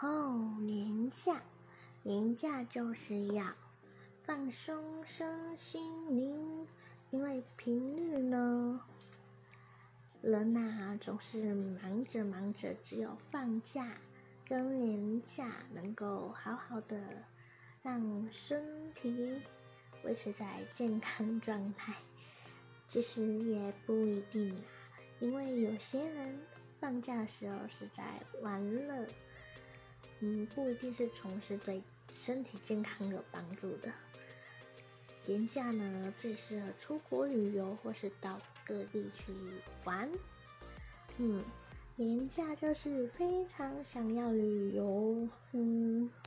哦，年假，年假就是要放松身心灵，因为平日呢，人呐总是忙着忙着，只有放假跟年假能够好好的让身体维持在健康状态。其实也不一定啦，因为有些人放假的时候是在玩乐，嗯，不一定是从事对身体健康有帮助的。年假呢，最适合出国旅游或是到各地去玩。嗯，年假就是非常想要旅游，